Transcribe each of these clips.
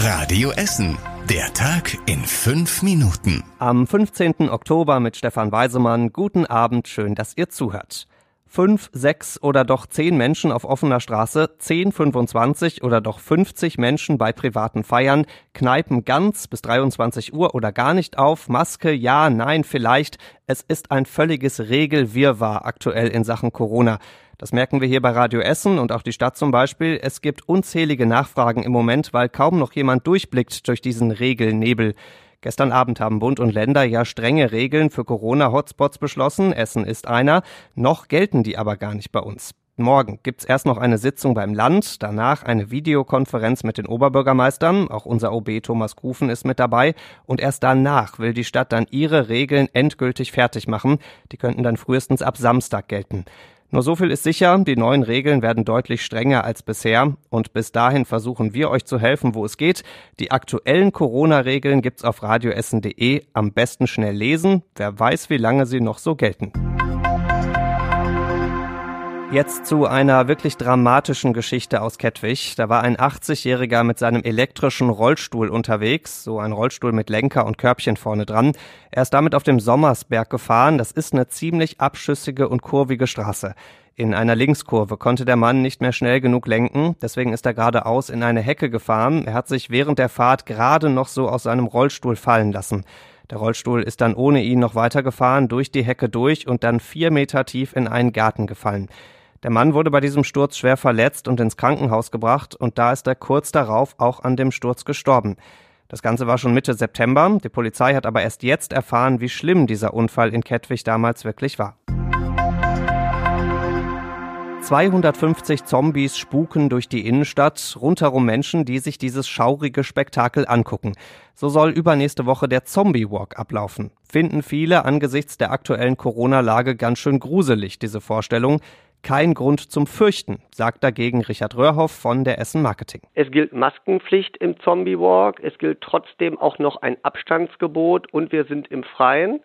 Radio Essen. Der Tag in fünf Minuten. Am 15. Oktober mit Stefan Weisemann. Guten Abend, schön, dass ihr zuhört. Fünf, sechs oder doch zehn Menschen auf offener Straße, 10, 25 oder doch 50 Menschen bei privaten Feiern, Kneipen ganz bis 23 Uhr oder gar nicht auf, Maske, ja, nein, vielleicht. Es ist ein völliges Regelwirrwarr aktuell in Sachen Corona. Das merken wir hier bei Radio Essen und auch die Stadt zum Beispiel. Es gibt unzählige Nachfragen im Moment, weil kaum noch jemand durchblickt durch diesen Regelnebel. Gestern Abend haben Bund und Länder ja strenge Regeln für Corona-Hotspots beschlossen. Essen ist einer. Noch gelten die aber gar nicht bei uns. Morgen gibt's erst noch eine Sitzung beim Land, danach eine Videokonferenz mit den Oberbürgermeistern, auch unser OB Thomas Kufen ist mit dabei, und erst danach will die Stadt dann ihre Regeln endgültig fertig machen. Die könnten dann frühestens ab Samstag gelten. Nur so viel ist sicher, die neuen Regeln werden deutlich strenger als bisher und bis dahin versuchen wir euch zu helfen, wo es geht. Die aktuellen Corona-Regeln gibt's auf radioessen.de, am besten schnell lesen, wer weiß, wie lange sie noch so gelten. Jetzt zu einer wirklich dramatischen Geschichte aus Kettwig. Da war ein 80-Jähriger mit seinem elektrischen Rollstuhl unterwegs, so ein Rollstuhl mit Lenker und Körbchen vorne dran. Er ist damit auf dem Sommersberg gefahren. Das ist eine ziemlich abschüssige und kurvige Straße. In einer Linkskurve konnte der Mann nicht mehr schnell genug lenken, deswegen ist er geradeaus in eine Hecke gefahren. Er hat sich während der Fahrt gerade noch so aus seinem Rollstuhl fallen lassen. Der Rollstuhl ist dann ohne ihn noch weitergefahren, durch die Hecke durch und dann vier Meter tief in einen Garten gefallen. Der Mann wurde bei diesem Sturz schwer verletzt und ins Krankenhaus gebracht und da ist er kurz darauf auch an dem Sturz gestorben. Das Ganze war schon Mitte September. Die Polizei hat aber erst jetzt erfahren, wie schlimm dieser Unfall in Kettwig damals wirklich war. 250 Zombies spuken durch die Innenstadt, rundherum Menschen, die sich dieses schaurige Spektakel angucken. So soll übernächste Woche der Zombie Walk ablaufen. Finden viele angesichts der aktuellen Corona-Lage ganz schön gruselig, diese Vorstellung kein Grund zum Fürchten, sagt dagegen Richard Röhrhoff von der Essen Marketing. Es gilt Maskenpflicht im Zombie Walk, es gilt trotzdem auch noch ein Abstandsgebot und wir sind im Freien.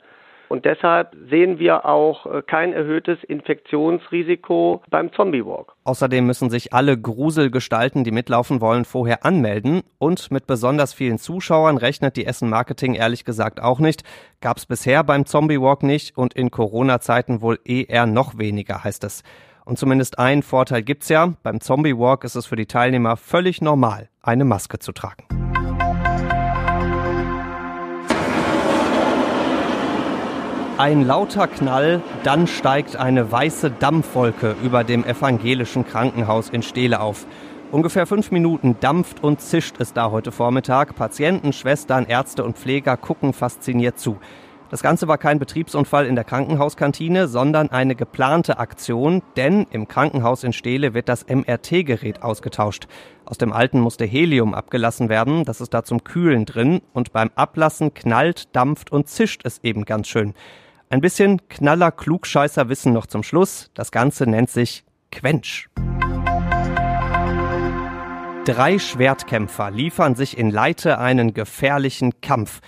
Und deshalb sehen wir auch äh, kein erhöhtes Infektionsrisiko beim Zombie Walk. Außerdem müssen sich alle Gruselgestalten, die mitlaufen wollen, vorher anmelden. Und mit besonders vielen Zuschauern rechnet die Essen Marketing ehrlich gesagt auch nicht. Gab es bisher beim Zombie Walk nicht und in Corona-Zeiten wohl eher noch weniger, heißt es. Und zumindest einen Vorteil gibt's ja. Beim Zombie Walk ist es für die Teilnehmer völlig normal, eine Maske zu tragen. Ein lauter Knall, dann steigt eine weiße Dampfwolke über dem evangelischen Krankenhaus in Steele auf. Ungefähr fünf Minuten dampft und zischt es da heute Vormittag. Patienten, Schwestern, Ärzte und Pfleger gucken fasziniert zu. Das Ganze war kein Betriebsunfall in der Krankenhauskantine, sondern eine geplante Aktion, denn im Krankenhaus in Steele wird das MRT-Gerät ausgetauscht. Aus dem alten musste Helium abgelassen werden, das ist da zum Kühlen drin und beim Ablassen knallt, dampft und zischt es eben ganz schön. Ein bisschen knaller Klugscheißer Wissen noch zum Schluss. Das Ganze nennt sich Quench. Drei Schwertkämpfer liefern sich in Leite einen gefährlichen Kampf.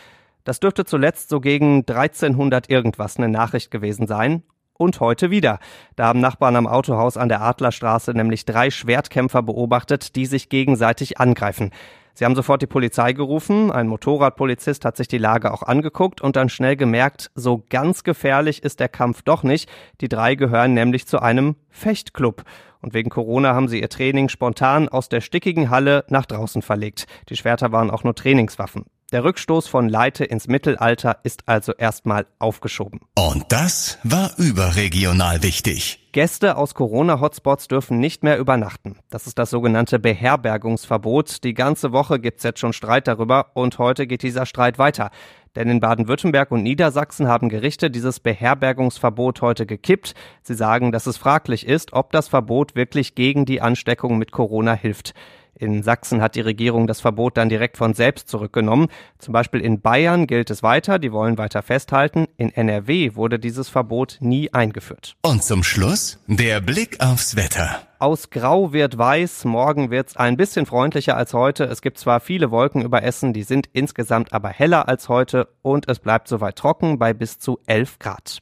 Das dürfte zuletzt so gegen 1300 irgendwas eine Nachricht gewesen sein. Und heute wieder. Da haben Nachbarn am Autohaus an der Adlerstraße nämlich drei Schwertkämpfer beobachtet, die sich gegenseitig angreifen. Sie haben sofort die Polizei gerufen, ein Motorradpolizist hat sich die Lage auch angeguckt und dann schnell gemerkt, so ganz gefährlich ist der Kampf doch nicht. Die drei gehören nämlich zu einem Fechtclub. Und wegen Corona haben sie ihr Training spontan aus der stickigen Halle nach draußen verlegt. Die Schwerter waren auch nur Trainingswaffen. Der Rückstoß von Leite ins Mittelalter ist also erstmal aufgeschoben. Und das war überregional wichtig. Gäste aus Corona-Hotspots dürfen nicht mehr übernachten. Das ist das sogenannte Beherbergungsverbot. Die ganze Woche gibt's jetzt schon Streit darüber und heute geht dieser Streit weiter. Denn in Baden-Württemberg und Niedersachsen haben Gerichte dieses Beherbergungsverbot heute gekippt. Sie sagen, dass es fraglich ist, ob das Verbot wirklich gegen die Ansteckung mit Corona hilft. In Sachsen hat die Regierung das Verbot dann direkt von selbst zurückgenommen. Zum Beispiel in Bayern gilt es weiter, die wollen weiter festhalten. In NRW wurde dieses Verbot nie eingeführt. Und zum Schluss der Blick aufs Wetter. Aus Grau wird Weiß, morgen wird's ein bisschen freundlicher als heute. Es gibt zwar viele Wolken über Essen, die sind insgesamt aber heller als heute und es bleibt soweit trocken bei bis zu 11 Grad.